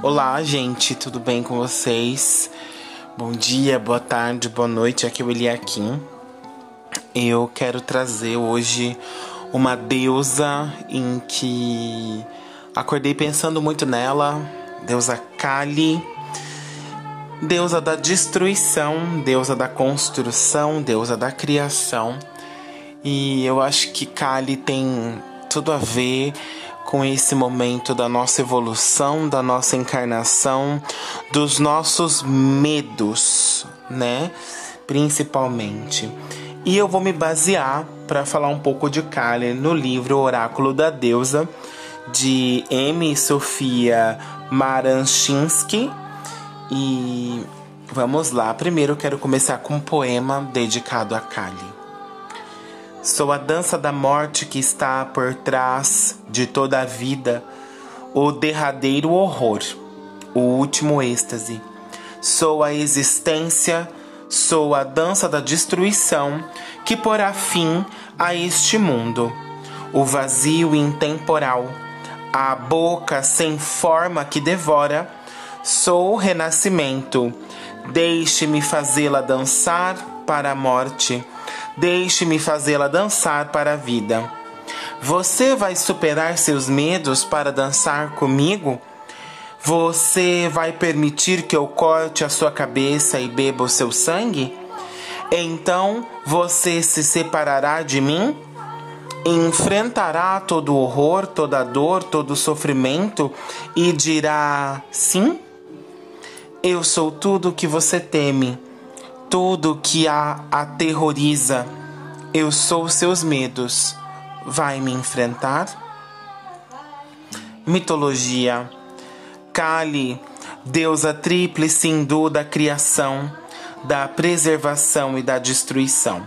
Olá, gente, tudo bem com vocês? Bom dia, boa tarde, boa noite. Aqui é o Eliakim. Eu quero trazer hoje uma deusa em que acordei pensando muito nela, deusa Kali, deusa da destruição, deusa da construção, deusa da criação. E eu acho que Kali tem tudo a ver com esse momento da nossa evolução, da nossa encarnação, dos nossos medos, né? Principalmente. E eu vou me basear para falar um pouco de Kali no livro Oráculo da Deusa de M. Sofia Maranshinsky. E vamos lá. Primeiro eu quero começar com um poema dedicado a Kali. Sou a dança da morte que está por trás de toda a vida, o derradeiro horror, o último êxtase. Sou a existência, sou a dança da destruição que porá fim a este mundo, o vazio intemporal, a boca sem forma que devora. Sou o renascimento, deixe-me fazê-la dançar para a morte Deixe-me fazê-la dançar para a vida. Você vai superar seus medos para dançar comigo? Você vai permitir que eu corte a sua cabeça e beba o seu sangue? Então você se separará de mim? Enfrentará todo o horror, toda a dor, todo o sofrimento e dirá: sim? Eu sou tudo o que você teme tudo que a aterroriza. Eu sou seus medos. Vai me enfrentar? Mitologia. Kali, deusa tríplice hindu da criação, da preservação e da destruição.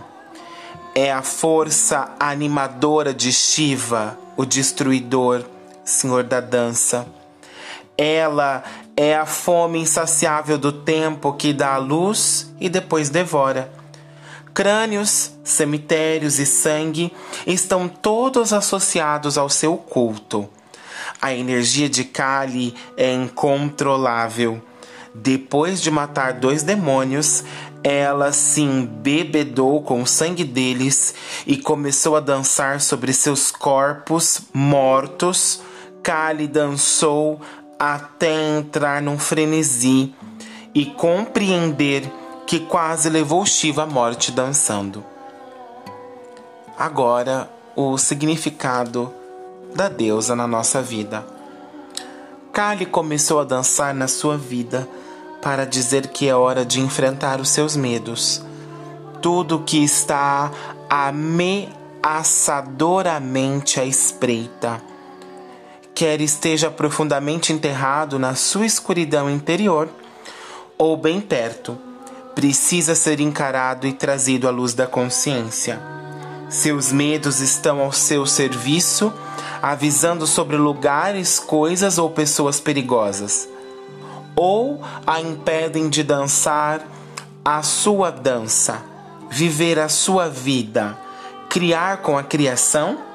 É a força animadora de Shiva, o destruidor, senhor da dança. Ela é a fome insaciável do tempo que dá a luz e depois devora. Crânios, cemitérios e sangue estão todos associados ao seu culto. A energia de Kali é incontrolável. Depois de matar dois demônios, ela se embebedou com o sangue deles e começou a dançar sobre seus corpos mortos. Kali dançou até entrar num frenesi e compreender que quase levou Shiva à morte dançando. Agora, o significado da deusa na nossa vida. Kali começou a dançar na sua vida para dizer que é hora de enfrentar os seus medos. Tudo que está ameaçadoramente à espreita quer esteja profundamente enterrado na sua escuridão interior ou bem perto, precisa ser encarado e trazido à luz da consciência. Seus medos estão ao seu serviço, avisando sobre lugares, coisas ou pessoas perigosas, ou a impedem de dançar a sua dança, viver a sua vida, criar com a criação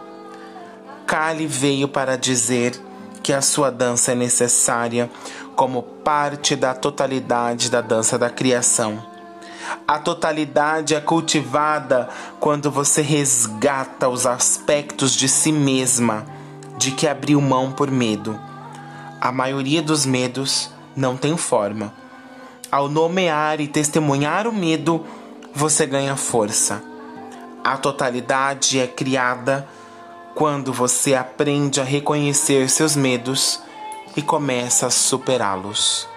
Kali veio para dizer que a sua dança é necessária como parte da totalidade da dança da criação. A totalidade é cultivada quando você resgata os aspectos de si mesma, de que abriu mão por medo. A maioria dos medos não tem forma. Ao nomear e testemunhar o medo, você ganha força. A totalidade é criada quando você aprende a reconhecer seus medos e começa a superá-los.